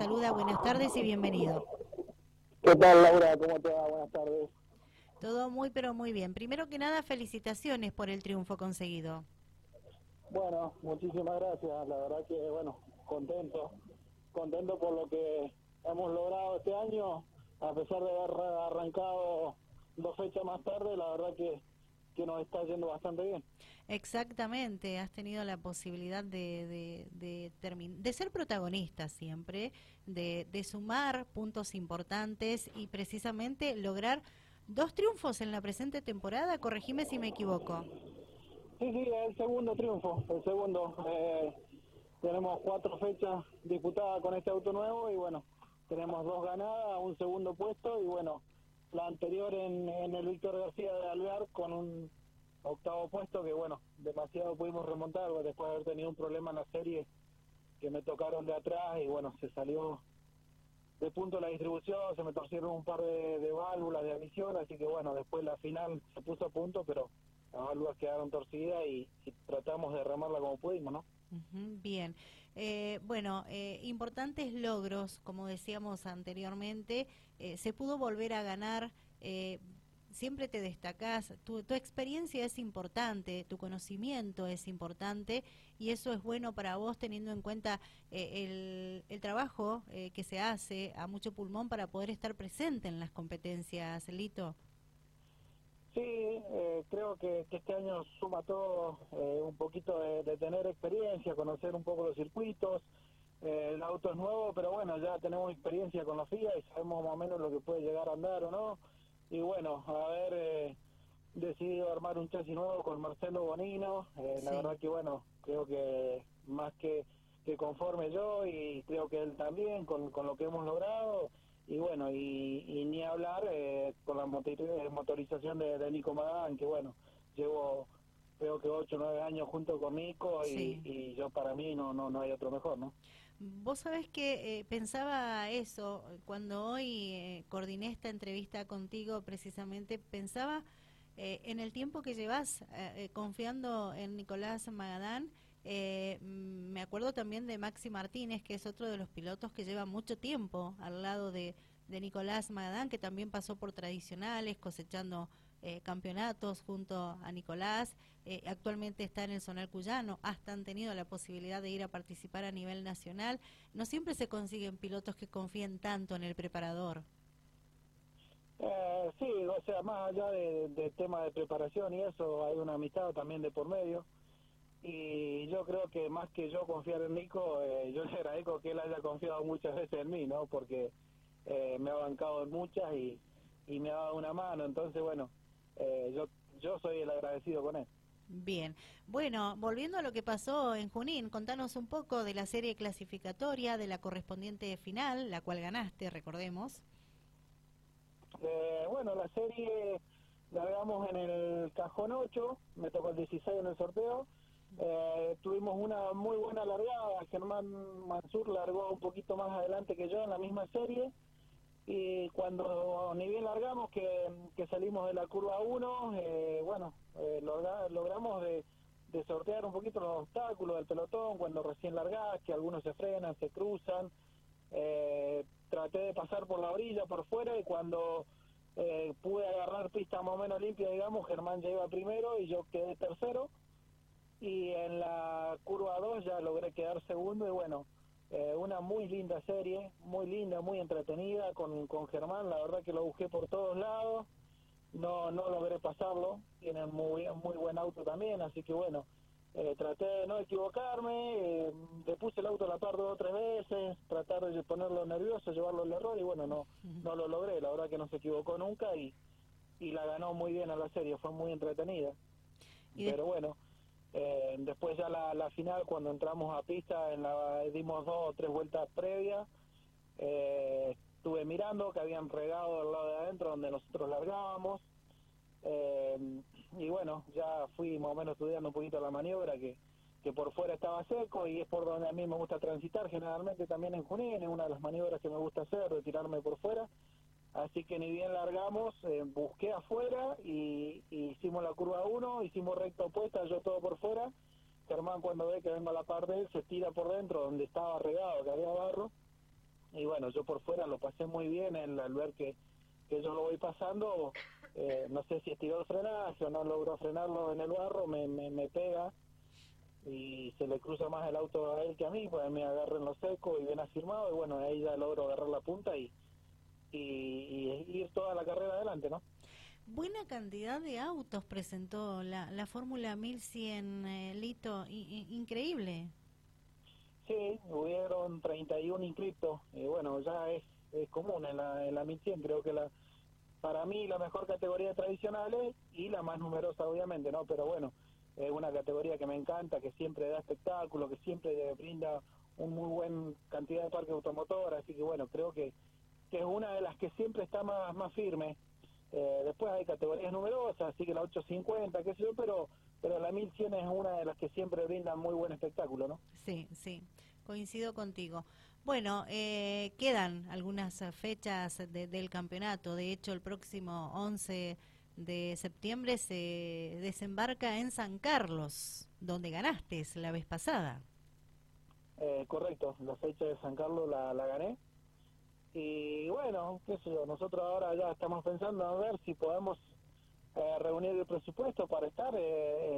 saluda. Buenas tardes y bienvenido. ¿Qué tal, Laura? ¿Cómo te va? Buenas tardes. Todo muy, pero muy bien. Primero que nada, felicitaciones por el triunfo conseguido. Bueno, muchísimas gracias. La verdad que, bueno, contento. Contento por lo que hemos logrado este año, a pesar de haber arrancado dos fechas más tarde, la verdad que que nos está yendo bastante bien. Exactamente, has tenido la posibilidad de, de, de, ser protagonista siempre, de, de sumar puntos importantes y precisamente lograr dos triunfos en la presente temporada, corregime si me equivoco. Sí, sí, el segundo triunfo, el segundo. Eh, tenemos cuatro fechas disputadas con este auto nuevo y bueno, tenemos dos ganadas, un segundo puesto y bueno, la anterior en, el Víctor García de Alvear con un octavo puesto que bueno, demasiado pudimos remontar después de haber tenido un problema en la serie que me tocaron de atrás y bueno, se salió de punto la distribución, se me torcieron un par de, válvulas de admisión, así que bueno, después la final se puso a punto, pero las válvulas quedaron torcidas y, tratamos de remarla como pudimos, ¿no? Bien. Eh, bueno, eh, importantes logros, como decíamos anteriormente, eh, se pudo volver a ganar. siempre te destacás, tu, tu, experiencia es importante, tu conocimiento es importante y eso es bueno para vos teniendo en cuenta el, el, trabajo que se hace a mucho pulmón para poder estar presente en las competencias, Lito. Sí, eh, creo que, este año suma todo eh, un poquito de, tener experiencia, conocer un poco los circuitos. Eh, el auto es nuevo, pero bueno, ya tenemos experiencia con la FIA y sabemos más o menos lo que puede llegar a andar o no. Y bueno, haber decidido armar un chasis nuevo con Marcelo Bonino, la verdad que bueno, creo que más que, que conforme yo y creo que él también con, con lo que hemos logrado y bueno, y, ni hablar eh, con la motorización de, Nico Magán, que bueno, llevo creo que 8 o 9 años junto con Nico y, yo para mí no, no, no hay otro mejor, ¿no? Vos sabés que eh, pensaba eso, cuando hoy eh, coordiné esta entrevista contigo precisamente, pensaba en el tiempo que llevas confiando en Nicolás Magadán, eh, me acuerdo también de Maxi Martínez, que es otro de los pilotos que lleva mucho tiempo al lado de, Nicolás Magadán, que también pasó por tradicionales, cosechando eh, campeonatos junto a Nicolás. Eh, actualmente está en el Zonal Cuyano. Hasta han tenido la posibilidad de ir a participar a nivel nacional. No siempre se consiguen pilotos que confíen tanto en el preparador. sí, o sea, más allá del de tema de preparación y eso, hay una amistad también de por medio y yo creo que más que yo confiar en Nico, eh, yo le agradezco que él haya confiado muchas veces en mí, ¿no? Porque eh, me ha bancado en muchas y, y me ha dado una mano, entonces bueno, eh, yo, yo soy el agradecido con él. Bien, bueno, volviendo a lo que pasó en Junín, contanos un poco de la serie clasificatoria, de la correspondiente final, la cual ganaste, recordemos. bueno, la serie la veamos en el cajón 8, me tocó el 16 en el sorteo, eh, tuvimos una muy buena largada, Germán Mansur largó un poquito más adelante que yo en la misma serie. Y cuando ni bien largamos que, salimos de la curva 1, eh, bueno, eh, logramos de, sortear un poquito los obstáculos del pelotón cuando recién largás, que algunos se frenan, se cruzan, eh, traté de pasar por la orilla, por fuera y cuando pude agarrar pista más o menos limpia, digamos, Germán ya iba primero y yo quedé tercero y en la curva 2 ya logré quedar segundo y bueno, eh, una muy linda serie, muy linda, muy entretenida con, con Germán, la verdad que lo busqué por todos lados, no no logré pasarlo, tiene muy, muy buen auto también, así que bueno, eh, traté de no equivocarme, eh, le puse el auto a la par dos o tres veces, tratar de ponerlo nervioso, llevarlo al error y bueno, no, no lo logré, la verdad que no se equivocó nunca y, y la ganó muy bien a la serie, fue muy entretenida. Pero bueno, eh, después ya la, la, final, cuando entramos a pista, en la, dimos dos o tres vueltas previas. Eh, estuve mirando que habían regado al lado de adentro donde nosotros largábamos. Eh, y bueno, ya fui más o menos estudiando un poquito la maniobra que, que por fuera estaba seco y es por donde a mí me gusta transitar generalmente también en Junín, es una de las maniobras que me gusta hacer, retirarme por fuera. Así que ni bien largamos, eh, busqué afuera y, hicimos la curva 1, hicimos recta opuesta, yo todo por fuera. Germán cuando ve que vengo a la parte de él se tira por dentro donde estaba regado, que había barro. Y bueno, yo por fuera lo pasé muy bien al ver que, que yo lo voy pasando, eh, no sé si estiró el frenaje o no logró frenarlo en el barro, me, me, pega y se le cruza más el auto a él que a mí, pues me agarra en lo seco y bien afirmado y bueno, ahí ya logro agarrar la punta y, y, ir toda la carrera adelante, ¿no? Buena cantidad de autos presentó la, la Fórmula 1100, eh, Lito, increíble. Sí, hubieron 31 inscritos, y bueno, ya es, es común en la, en la 1100, creo que la para mí la mejor categoría tradicional es, y la más numerosa obviamente, ¿no? Pero bueno, es una categoría que me encanta, que siempre da espectáculo, que siempre brinda un muy buen cantidad de parque automotor, así que bueno, creo que, que es una de las que siempre está más, más firme. Eh, después hay categorías numerosas, así que la 850, qué sé yo, pero, pero la 1100 es una de las que siempre brinda muy buen espectáculo, ¿no? Sí, sí, coincido contigo. Bueno, eh, quedan algunas fechas del campeonato. De hecho, el próximo 11 de septiembre se desembarca en San Carlos, donde ganaste la vez pasada. Eh, correcto, la fecha de San Carlos la, gané. Y bueno, qué sé yo, nosotros ahora ya estamos pensando a ver si podemos eh, reunir el presupuesto para estar,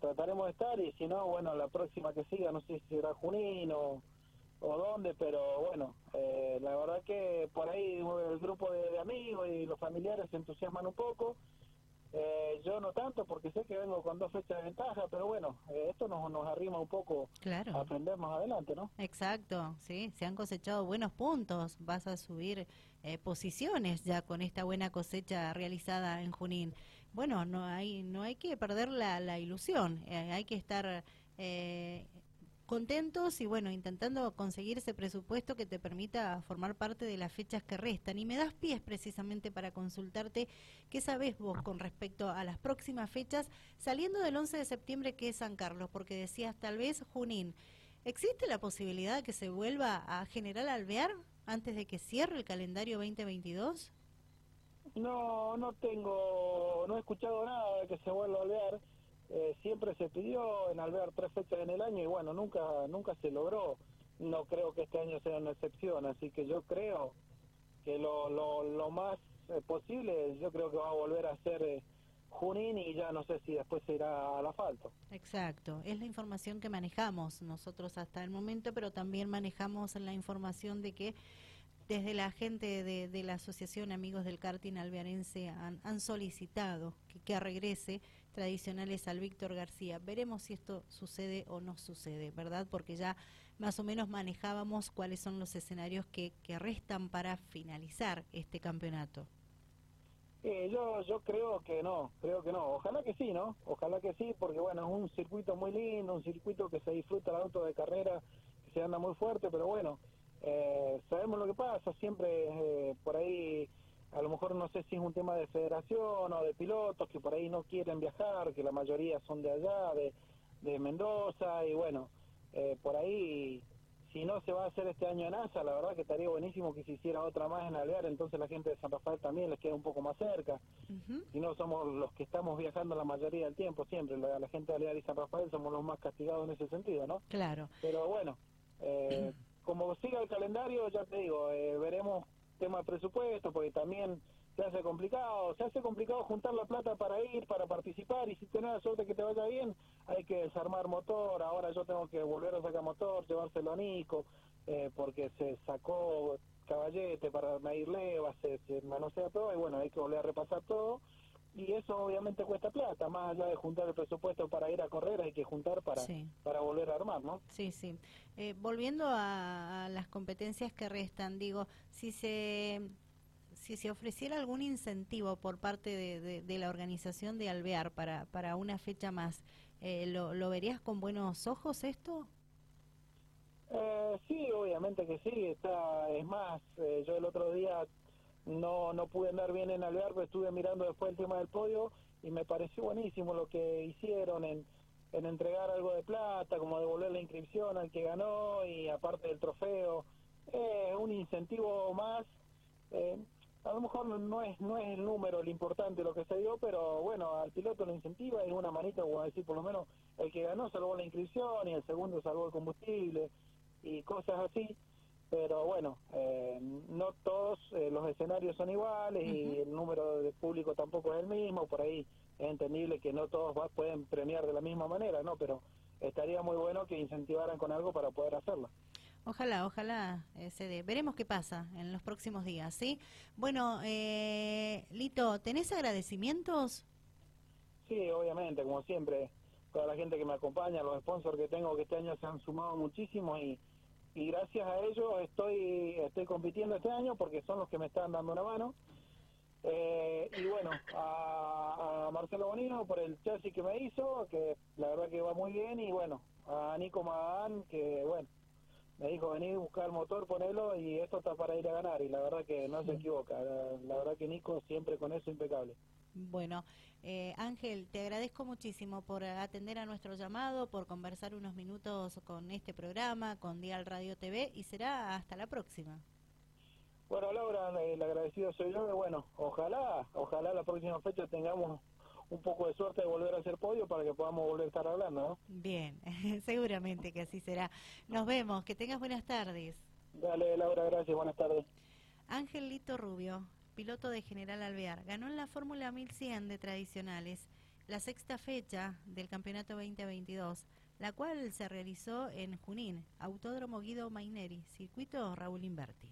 trataremos de estar y si no, bueno, la próxima que siga, no sé si será Junín o o dónde, pero bueno, eh, la verdad que por ahí el grupo de, amigos y los familiares se entusiasman un poco. Eh, yo no tanto porque sé que vengo con dos fechas de ventaja, pero bueno, eh, esto nos, nos arrima un poco a aprender más adelante, ¿no? Exacto, sí, se han cosechado buenos puntos, vas a subir posiciones ya con esta buena cosecha realizada en Junín. Bueno, no hay, no hay que perder la, la ilusión, hay que estar contentos y bueno, intentando conseguir ese presupuesto que te permita formar parte de las fechas que restan. Y me das pies precisamente para consultarte qué sabes vos con respecto a las próximas fechas, saliendo del 11 de septiembre que es San Carlos, porque decías tal vez Junín. ¿Existe la posibilidad de que se vuelva a General Alvear antes de que cierre el calendario 2022? No, no tengo, no he escuchado nada de que se vuelva a Alvear eh, siempre se pidió en Alvear tres fechas en el año y bueno, nunca, nunca se logró. No creo que este año sea una excepción, así que yo creo que lo, lo, lo más eh, posible, yo creo que va a volver a ser eh, Junín y ya no sé si después se irá al asfalto. Exacto, es la información que manejamos nosotros hasta el momento, pero también manejamos la información de que desde la gente de, de la Asociación Amigos del Karting Alvearense han, han solicitado que, que regrese tradicionales al Víctor García. Veremos si esto sucede o no sucede, ¿verdad? Porque ya más o menos manejábamos cuáles son los escenarios que, que restan para finalizar este campeonato. Eh, yo, yo creo que no, creo que no. Ojalá que sí, ¿no? Ojalá que sí, porque bueno, es un circuito muy lindo, un circuito que se disfruta el auto de carrera, que se anda muy fuerte, pero bueno, eh, sabemos lo que pasa, siempre eh, por ahí a lo mejor no sé si es un tema de federación o de pilotos que por ahí no quieren viajar, que la mayoría son de allá, de, de Mendoza, y bueno, eh, por ahí, si no se va a hacer este año en ASA, la verdad que estaría buenísimo que se hiciera otra más en Alvear, entonces la gente de San Rafael también les queda un poco más cerca. Si no somos los que estamos viajando la mayoría del tiempo, siempre, la, la gente de Alvear y San Rafael somos los más castigados en ese sentido, ¿no? Claro. Pero bueno, eh, como siga el calendario, ya te digo, eh, veremos tema de presupuesto, porque también se hace complicado, se hace complicado juntar la plata para ir, para participar, y si tenés la suerte que te vaya bien, hay que desarmar motor, ahora yo tengo que volver a sacar motor, llevárselo a Nico, eh, porque se sacó caballete para medir levas, se, se manosea todo, y bueno, hay que volver a repasar todo, y eso obviamente cuesta plata, más allá de juntar el presupuesto para ir a correr, hay que juntar para, para volver a armar, ¿no? Sí, sí. Eh, volviendo a, las competencias que restan, digo, si se si se ofreciera algún incentivo por parte de, de, la organización de Alvear para, para una fecha más, eh, ¿lo, ¿lo verías con buenos ojos esto? Eh, sí, obviamente que sí. Está, es más, eh, yo el otro día no no pude andar bien en Alvear, pero estuve mirando después el tema del podio y me pareció buenísimo lo que hicieron en, en entregar algo de plata, como devolver la inscripción al que ganó y aparte del trofeo, eh, un incentivo más. Eh, a lo mejor no es no es el número lo importante lo que se dio, pero bueno, al piloto lo incentiva y una manita, como decir, por lo menos el que ganó salvó la inscripción y el segundo salvó el combustible y cosas así. Pero bueno, eh, no todos eh, los escenarios son iguales y el número de público tampoco es el mismo, por ahí es entendible que no todos pueden premiar de la misma manera, ¿no? Pero estaría muy bueno que incentivaran con algo para poder hacerlo. Ojalá, ojalá eh, se dé. Veremos qué pasa en los próximos días, ¿sí? Bueno, eh, Lito, ¿tenés agradecimientos? Sí, obviamente, como siempre, toda la gente que me acompaña, los sponsors que tengo que este año se han sumado muchísimo y, y gracias a ellos estoy, estoy compitiendo este año porque son los que me están dando una mano. Eh, y bueno, a, Marcelo Bonino por el chasis que me hizo, que la verdad que va muy bien, y bueno, a Nico Magán, que bueno, me dijo vení buscar motor, ponelo y esto está para ir a ganar y la verdad que no se equivoca, la, verdad que Nico siempre con eso impecable. Bueno, eh, Ángel, te agradezco muchísimo por atender a nuestro llamado, por conversar unos minutos con este programa, con Dial Radio TV y será hasta la próxima. Bueno, Laura, el agradecido soy yo y bueno, ojalá, ojalá la próxima fecha tengamos un poco de suerte de volver a hacer podio para que podamos volver a estar hablando, ¿no? Bien, seguramente que así será. Nos vemos, que tengas buenas tardes. Dale, Laura, gracias, buenas tardes. Ángel Lito Rubio, piloto de General Alvear, ganó en la Fórmula 1100 de tradicionales la sexta fecha del Campeonato 2022, la cual se realizó en Junín, Autódromo Guido Maineri, circuito Raúl Inverti.